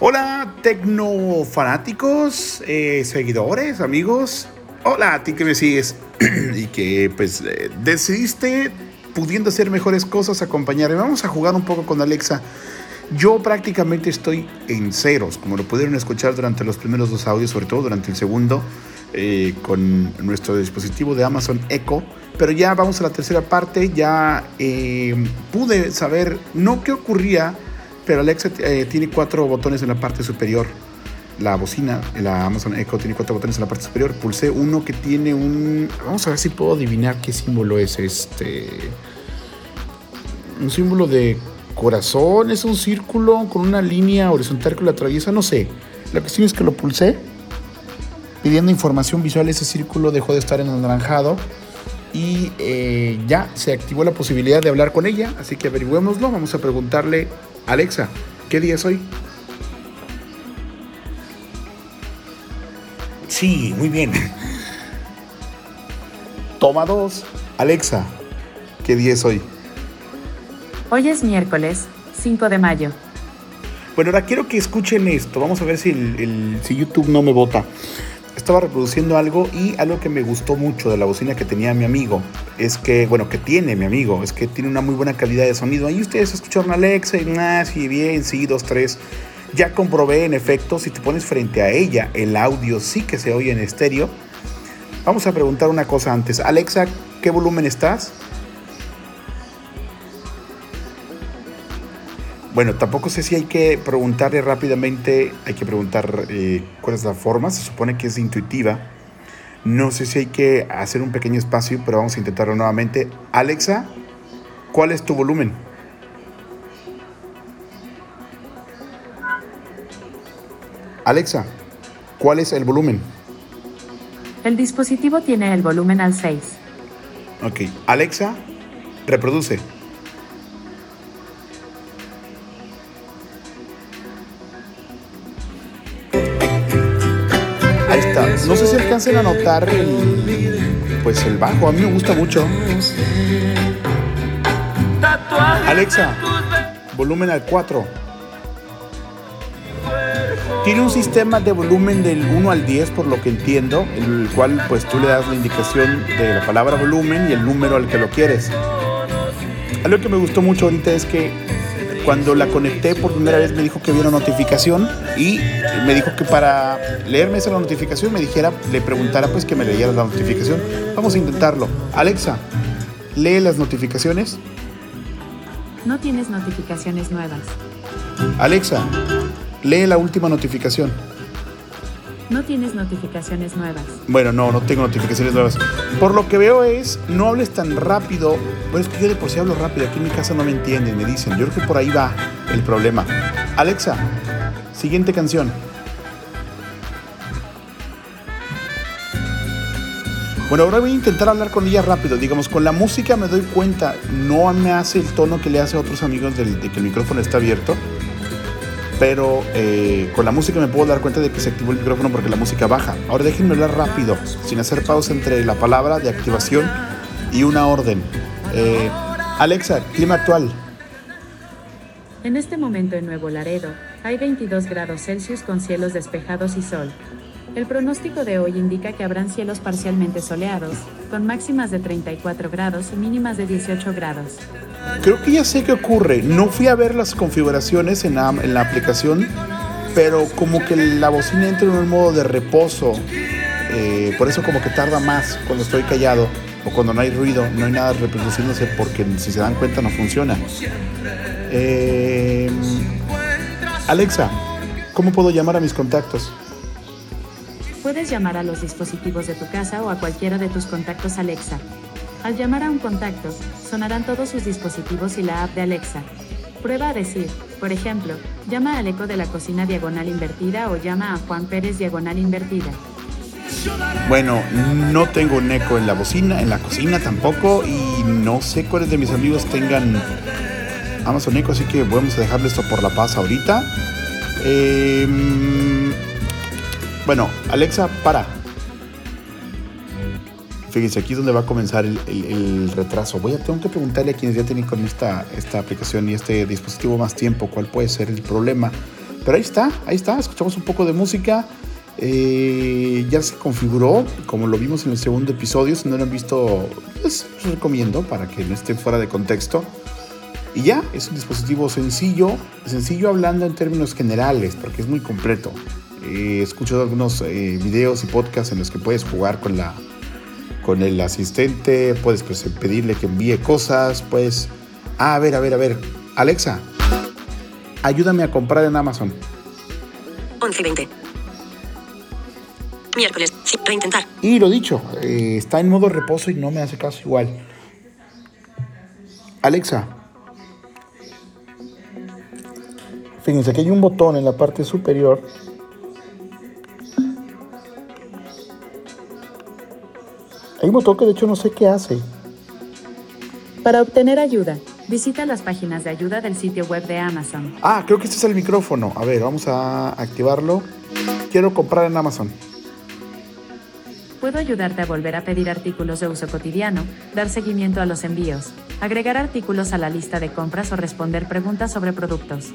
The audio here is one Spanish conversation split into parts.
Hola, tecnofanáticos, eh, seguidores, amigos. Hola a ti que me sigues y que pues eh, decidiste, pudiendo hacer mejores cosas, acompañarme. Vamos a jugar un poco con Alexa. Yo prácticamente estoy en ceros, como lo pudieron escuchar durante los primeros dos audios, sobre todo durante el segundo, eh, con nuestro dispositivo de Amazon Echo. Pero ya vamos a la tercera parte, ya pude saber no qué ocurría pero Alexa eh, tiene cuatro botones en la parte superior. La bocina, la Amazon Echo tiene cuatro botones en la parte superior. Pulsé uno que tiene un. Vamos a ver si puedo adivinar qué símbolo es este. Un símbolo de corazón, es un círculo con una línea horizontal que lo atraviesa, no sé. La cuestión es que lo pulsé, pidiendo información visual, ese círculo dejó de estar en anaranjado y eh, ya se activó la posibilidad de hablar con ella, así que averigüémoslo, vamos a preguntarle Alexa, ¿qué día es hoy? Sí, muy bien. Toma dos. Alexa, ¿qué día es hoy? Hoy es miércoles, 5 de mayo. Bueno, ahora quiero que escuchen esto. Vamos a ver si, si YouTube no me vota estaba reproduciendo algo y algo que me gustó mucho de la bocina que tenía mi amigo es que, bueno, que tiene mi amigo, es que tiene una muy buena calidad de sonido. Ahí ustedes escucharon Alexa y, ah, sí, bien, sí, dos, tres. Ya comprobé en efecto, si te pones frente a ella, el audio sí que se oye en estéreo. Vamos a preguntar una cosa antes. Alexa, ¿qué volumen estás? Bueno, tampoco sé si hay que preguntarle rápidamente, hay que preguntar eh, cuál es la forma, se supone que es intuitiva. No sé si hay que hacer un pequeño espacio, pero vamos a intentarlo nuevamente. Alexa, ¿cuál es tu volumen? Alexa, ¿cuál es el volumen? El dispositivo tiene el volumen al 6. Ok, Alexa, reproduce. Alcancen a notar el, pues el bajo. A mí me gusta mucho. Alexa, volumen al 4. Tiene un sistema de volumen del 1 al 10, por lo que entiendo, en el cual pues tú le das la indicación de la palabra volumen y el número al que lo quieres. Algo que me gustó mucho ahorita es que cuando la conecté por primera vez me dijo que había una notificación y me dijo que para leerme esa notificación me dijera, le preguntara pues que me leyera la notificación. Vamos a intentarlo. Alexa, lee las notificaciones. No tienes notificaciones nuevas. Alexa, lee la última notificación. No tienes notificaciones nuevas. Bueno, no, no tengo notificaciones nuevas. Por lo que veo es, no hables tan rápido. Bueno, es que yo de por sí hablo rápido. Aquí en mi casa no me entienden, me dicen. Yo creo que por ahí va el problema. Alexa, siguiente canción. Bueno, ahora voy a intentar hablar con ella rápido. Digamos, con la música me doy cuenta, no me hace el tono que le hace a otros amigos de que el micrófono está abierto pero eh, con la música me puedo dar cuenta de que se activó el micrófono porque la música baja. Ahora déjenme hablar rápido, sin hacer pausa entre la palabra de activación y una orden. Eh, Alexa, clima actual. En este momento en Nuevo Laredo, hay 22 grados Celsius con cielos despejados y sol. El pronóstico de hoy indica que habrán cielos parcialmente soleados, con máximas de 34 grados y mínimas de 18 grados. Creo que ya sé qué ocurre. No fui a ver las configuraciones en la, aplicación, pero como que la bocina entra en un modo de reposo. Eh, por eso como que tarda más cuando estoy callado o cuando no hay ruido, no hay nada reproduciéndose porque si se dan cuenta no funciona. Eh, Alexa, ¿cómo puedo llamar a mis contactos? Puedes llamar a los dispositivos de tu casa o a cualquiera de tus contactos Alexa. Al llamar a un contacto, sonarán todos sus dispositivos y la app de Alexa. Prueba a decir, por ejemplo, llama al eco de la cocina diagonal invertida o llama a Juan Pérez diagonal invertida. Bueno, no tengo un eco en la bocina, en la cocina tampoco, y no sé cuáles de mis amigos tengan Amazon Echo, así que vamos a dejarle esto por la paz ahorita. Eh, bueno, Alexa, para. Fíjense, aquí es donde va a comenzar el, retraso. Voy a, tengo que preguntarle a quienes ya tienen con esta, esta aplicación y este dispositivo más tiempo cuál puede ser el problema. pero ahí está, ahí está, escuchamos un poco de música. Eh, ya se configuró, como lo vimos en el segundo episodio. Si no lo han visto, pues les recomiendo para que no esté fuera de contexto. Y ya, es un dispositivo sencillo, sencillo hablando en términos generales, porque es muy completo. he escuchado algunos eh, videos y podcasts en los que puedes jugar con, la, con el asistente, puedes pues, pedirle que envíe cosas, puedes... Ah, a ver, a ver, a ver. Alexa, ayúdame a comprar en Amazon. 11.20. Miércoles, sí, reintentar. Y lo dicho, eh, está en modo reposo y no me hace caso igual. Alexa. Fíjense que hay un botón en la parte superior. Hay un botón que de hecho no sé qué hace. Para obtener ayuda, visita las páginas de ayuda del sitio web de Amazon. Ah, creo que este es el micrófono. A ver, vamos a activarlo. Quiero comprar en Amazon. Puedo ayudarte a volver a pedir artículos de uso cotidiano, dar seguimiento a los envíos, agregar artículos a la lista de compras o responder preguntas sobre productos.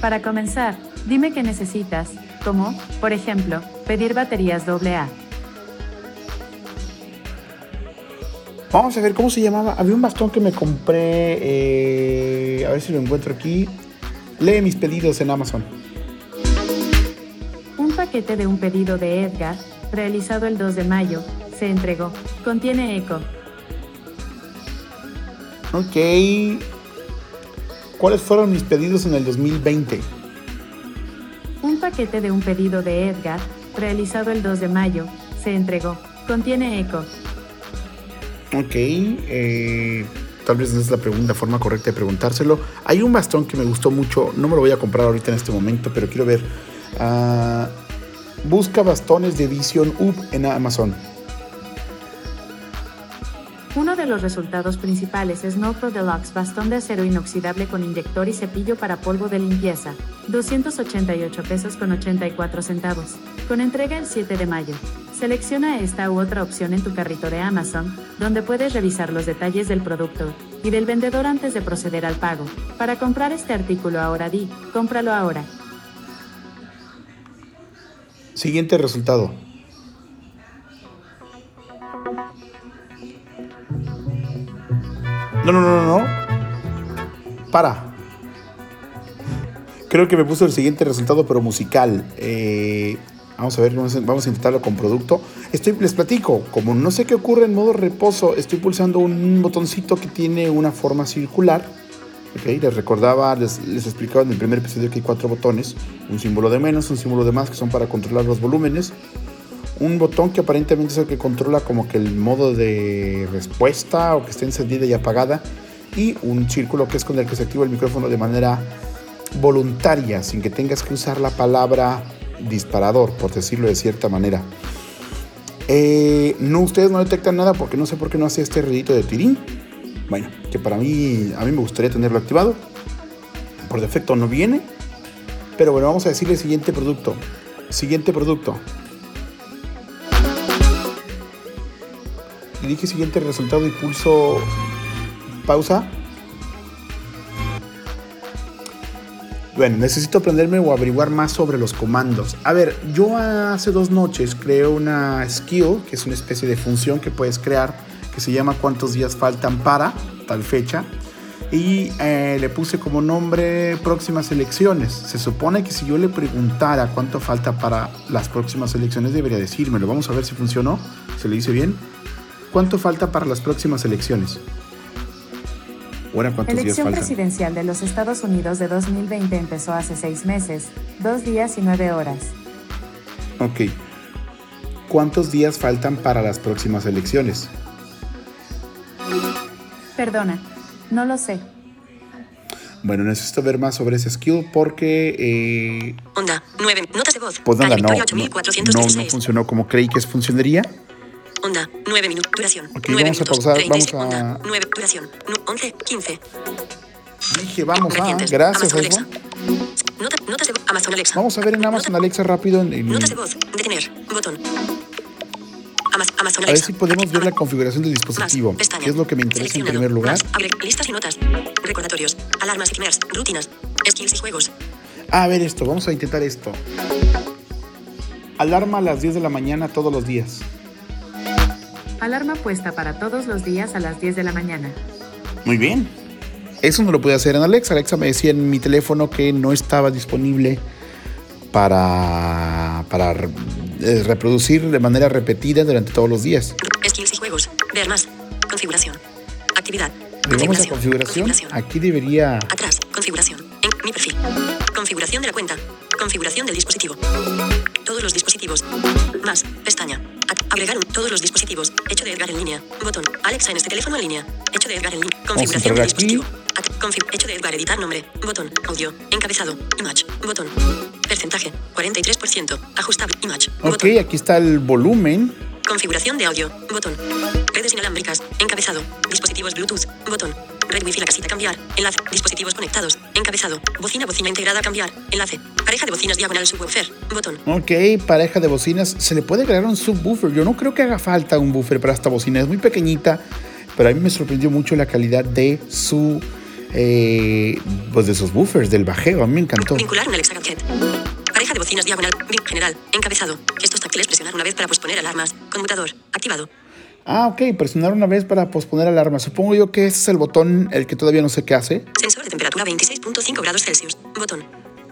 Para comenzar, dime qué necesitas, como, por ejemplo, pedir baterías AA. Vamos a ver cómo se llamaba. Había un bastón que me compré. eh, a ver si lo encuentro aquí. Lee mis pedidos en Amazon. Un paquete de un pedido de Edgar, realizado el 2 de mayo, se entregó. Contiene eco. Ok. ¿Cuáles fueron mis pedidos en el 2020? Un paquete de un pedido de Edgar, realizado el 2 de mayo, se entregó. Contiene eco. Ok. eh, tal vez no es la pregunta, forma correcta de preguntárselo. Hay un bastón que me gustó mucho. No me lo voy a comprar ahorita en este momento, pero quiero ver. Ah, busca bastones de Vision Up en Amazon. Uno de los resultados principales es Nopro Deluxe bastón de acero inoxidable con inyector y cepillo para polvo de limpieza, 288 pesos con 84 centavos, con entrega el 7 de mayo. Selecciona esta u otra opción en tu carrito de Amazon, donde puedes revisar los detalles del producto y del vendedor antes de proceder al pago. Para comprar este artículo ahora di, cómpralo ahora. Siguiente resultado. No, no, no, no, no. Para. Creo que me puso el siguiente resultado, pero musical. Eh, vamos a ver, vamos a, vamos intentarlo con producto. Estoy, les platico, como no sé qué ocurre en modo reposo, estoy pulsando un botoncito que tiene una forma circular. Ok, les recordaba, les, les explicaba en el primer episodio que hay cuatro botones. Un símbolo de menos, un símbolo de más, que son para controlar los volúmenes. Un botón que aparentemente es el que controla como que el modo de respuesta o que esté encendida y apagada. Y un círculo que es con el que se activa el micrófono de manera voluntaria, sin que tengas que usar la palabra disparador, por decirlo de cierta manera. Eh, no, ustedes no detectan nada porque no sé por qué no hace este ruidito de tirín. Bueno, que para mí, a mí me gustaría tenerlo activado. Por defecto no viene. Pero bueno, vamos a decirle siguiente producto. Siguiente producto. Y dije siguiente resultado y pulso pausa. Bueno, necesito aprenderme o averiguar más sobre los comandos. A ver, yo hace dos noches creé una skill, que es una especie de función que puedes crear, que se llama cuántos días faltan para tal fecha. Y eh, le puse como nombre próximas elecciones. Se supone que si yo le preguntara cuánto falta para las próximas elecciones, debería decírmelo. Vamos a ver si funcionó. ¿Se le dice bien? ¿Cuánto falta para las próximas elecciones? Ahora, ¿cuántos días Elección faltan? presidencial de los Estados Unidos de 2020 empezó hace seis meses, dos días y nueve horas. Ok. ¿Cuántos días faltan para las próximas elecciones? Perdona, no lo sé. Bueno, necesito ver más sobre ese skill porque... eh, Onda, 9. Notas de voz. pues nada, no, no, no, 8416. funcionó como creí que funcionaría. Onda, 9 minutos. Duración. Ok, 9 vamos a minutos. pausar, 36. vamos a- Onda, 9. Duración. Nu- 11, 15. Dije, vamos a... Recientes. Gracias, Amazon Osmo. Alexa. Nota- notas de voz. Amazon Alexa. Vamos a ver en Amazon Alexa rápido. En, Notas de voz. Detener. Botón. Amaz- Amazon a ver Alexa. si podemos ver la configuración del dispositivo. ¿Qué es lo que me interesa en primer lugar? Listas y notas. Recordatorios. Alarmas y timers. Rutinas. Skills y juegos. A ver esto, vamos a intentar esto. Alarma a las 10 de la mañana todos los días. Alarma puesta para todos los días a las 10 de la mañana. Muy bien. Eso no lo pude hacer en Alexa. Alexa me decía en mi teléfono que no estaba disponible para, para eh, reproducir de manera repetida durante todos los días. Skills y juegos. Ver más. Configuración. Actividad. A configuración. Aquí debería... Atrás. Configuración. En mi perfil. Configuración de la cuenta. Configuración del dispositivo. Todos los dispositivos. Más. Pestaña. A- Agregar un- todos los dispositivos. Hecho de Edgar en línea. Botón. Alexa en este teléfono en línea. Hecho de Edgar en línea. Configuración del dispositivo. Config- Hecho de Edgar editar nombre. Botón. Audio. Encabezado. Image. Botón. Porcentaje. 43%. Ajustable. Image. Ok, Botón. aquí está el volumen. Configuración de audio. Botón. Redes inalámbricas. Encabezado. Dispositivos Bluetooth. Botón. Red Wi-Fi la casita cambiar. Enlace. Dispositivos conectados. Encabezado. Bocina bocina integrada cambiar. Enlace. Pareja de bocinas diagonal subwoofer. Botón. Ok, pareja de bocinas. Se le puede agregar un subwoofer. Yo no creo que haga falta un buffer para esta bocina. Es muy pequeñita, pero a mí me sorprendió mucho la calidad de su... eh, pues de sus buffers, del bajeo. A mí me encantó. Vincular un Alexa Gadget. Pareja de bocinas diagonal. General. Encabezado. Gestos táctiles presionar una vez para posponer alarmas. Conmutador. Activado. Ah, ok, presionar una vez para posponer alarma. Supongo yo que ese es el botón, el que todavía no sé qué hace. Sensor de temperatura 26.5 grados Celsius. Botón.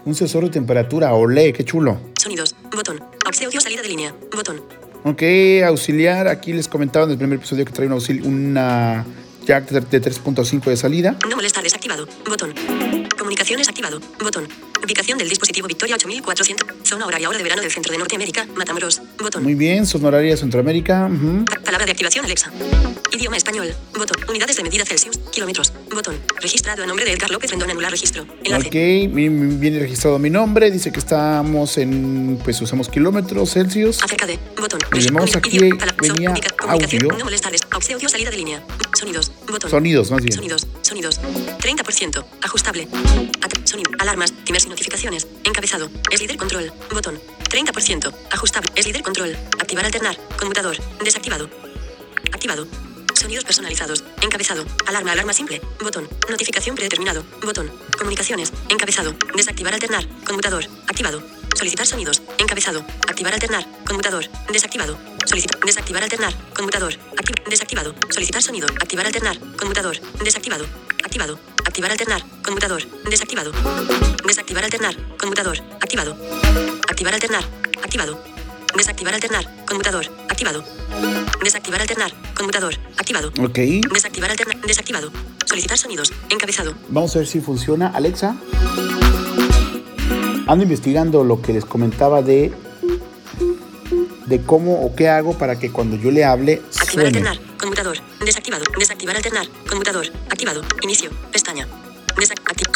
Un sensor de temperatura. Olé, qué chulo. Sonidos. Botón. Aux audio salida de línea. Botón. Ok, auxiliar. Aquí les comentaba en el primer episodio que trae un auxil- una jack de de 3.5 de salida. No molestar desactivado. Botón. Comunicaciones activado. Botón. Ubicación del dispositivo Victoria 8400. Zona horaria hora de verano del centro de Norteamérica. Matamoros. Botón. Muy bien, son horarias Centroamérica. Pa- Palabra de activación Alexa. Idioma español. Botón. Unidades de medida Celsius. Kilómetros. Botón. Registrado a nombre de Edgar López Rendón. Anular registro. Enlace. Ok, viene registrado mi nombre. Dice que estamos en, pues usamos kilómetros Celsius. Acerca de. Botón. Y vamos aquí, venía audio. No molestar. des- Aux audio salida de línea. Sonidos. Botón. Sonidos, más bien. Sonidos. Sonidos. 30%. Ajustable. At- sonido. Alarmas. Timers y notificaciones. Encabezado. Es líder control. Botón. 30%. Ajustable. Es líder control. Activar alternar. Conmutador. Desactivado. Activado. Sonidos personalizados. Encabezado. Alarma, alarma simple. Botón. Notificación predeterminado. Botón. Comunicaciones. Encabezado. Desactivar alternar. Conmutador. Activado. Solicitar sonidos. Encabezado. Activar alternar. Conmutador. Desactivado. Solicitar. Desactivar alternar. Conmutador. Acti- desactivado. Solicitar sonido. Activar alternar. Conmutador. Desactivado. Activado. Activar alternar. Conmutador. Desactivado. Desactivar alternar. Conmutador. Activado. Activar alternar. Activado. Desactivar alternar. Conmutador. Activado. Desactivar alternar. Conmutador. Activado. Ok, Desactivar alternar. Desactivado. Solicitar sonidos. Encabezado. vamos a ver si funciona. Alexa, ando investigando lo que les comentaba de, de cómo o qué hago para que cuando yo le hable Activar suene. alternar. Conmutador. Desactivado. Desactivar alternar. Conmutador. Activado. Inicio.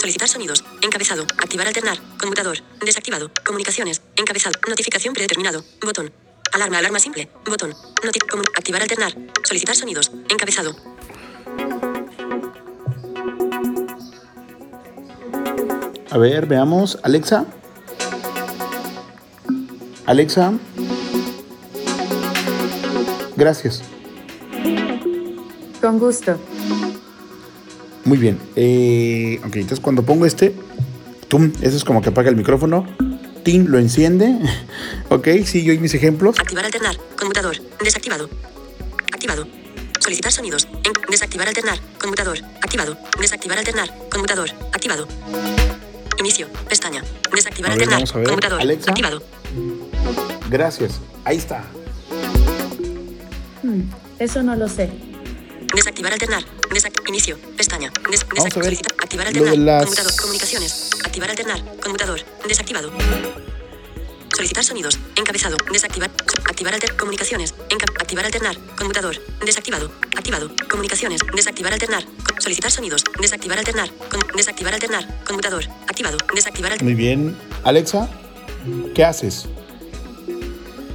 Solicitar sonidos. Encabezado. Activar alternar. Conmutador. Desactivado. Comunicaciones. Encabezado. Notificación predeterminado. Botón. Alarma. Alarma simple. Botón. Noti- activar alternar. Solicitar sonidos. Encabezado. A ver, veamos. Alexa. Alexa. Gracias. Con gusto. Muy bien. Eh, ok, entonces cuando pongo este, tum, eso es como que apaga el micrófono. Tim lo enciende. ok, sí, yo y mis ejemplos. Activar alternar. Conmutador. Desactivado. Activado. Solicitar sonidos. En- desactivar alternar. Conmutador. Activado. Desactivar alternar. Conmutador. Activado. Inicio. Pestaña. Desactivar A ver, alternar. vamos a ver. Conmutador. Alexa. Activado. Gracias. Ahí está. Hmm, eso no lo sé. Desactivar alternar. Inicio. Pestaña. Des- Vamos desac- a ver solicitar- Activar alternar. las- Conmutador. Comunicaciones. Activar alternar. Conmutador. Desactivado. Solicitar sonidos. Encabezado. Desactivar. Activar alter. Comunicaciones. Enca- activar alternar. Conmutador. Desactivado. Activado. Comunicaciones. Desactivar alternar. Co- solicitar sonidos. Desactivar alternar. Con- desactivar alternar. Conmutador. Activado. Desactivar alternar. Muy bien. Alexa, ¿qué haces?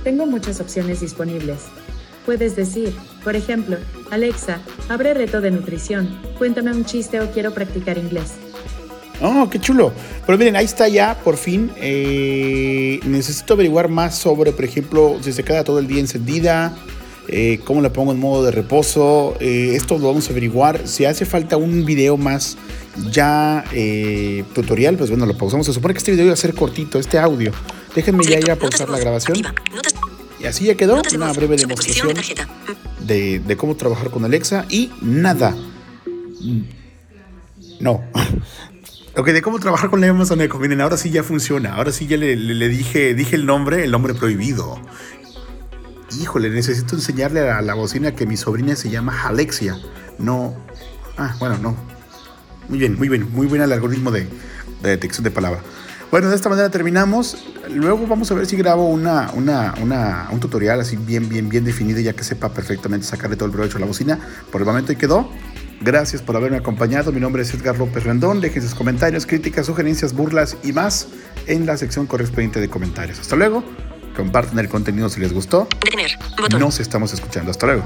Tengo muchas opciones disponibles. Puedes decir, por ejemplo, Alexa, abre reto de nutrición, cuéntame un chiste o quiero practicar inglés. Oh, qué chulo. Pero miren, ahí está ya, por fin. Eh, necesito averiguar más sobre, por ejemplo, si se queda todo el día encendida. eh, cómo la pongo en modo de reposo. Eh, esto lo vamos a averiguar. Si hace falta un video más ya eh, tutorial, pues bueno, lo pausamos. Se supone que este video iba a ser cortito, este audio. Déjenme ya ir a pausar la grabación. Y así ya quedó una breve demostración de, cómo trabajar con Alexa y nada. No. Ok, de cómo trabajar con la Amazon Echo. Miren, ahora sí ya funciona. Ahora sí ya le, le, dije, dije el nombre, el nombre prohibido. Híjole, necesito enseñarle a la bocina que mi sobrina se llama Alexia. No. Ah, bueno, no. Muy bien, muy bien. Muy bien el algoritmo de, de detección de palabra. Bueno, de esta manera terminamos. Luego vamos a ver si grabo una, una, una, un tutorial así bien, bien, bien definido, ya que sepa perfectamente sacarle todo el provecho a la bocina. Por el momento ahí quedó. Gracias por haberme acompañado. Mi nombre es Edgar López Rendón. Dejen sus comentarios, críticas, sugerencias, burlas y más en la sección correspondiente de comentarios. Hasta luego. Compartan el contenido si les gustó. Detener. Botón. Nos estamos escuchando. Hasta luego.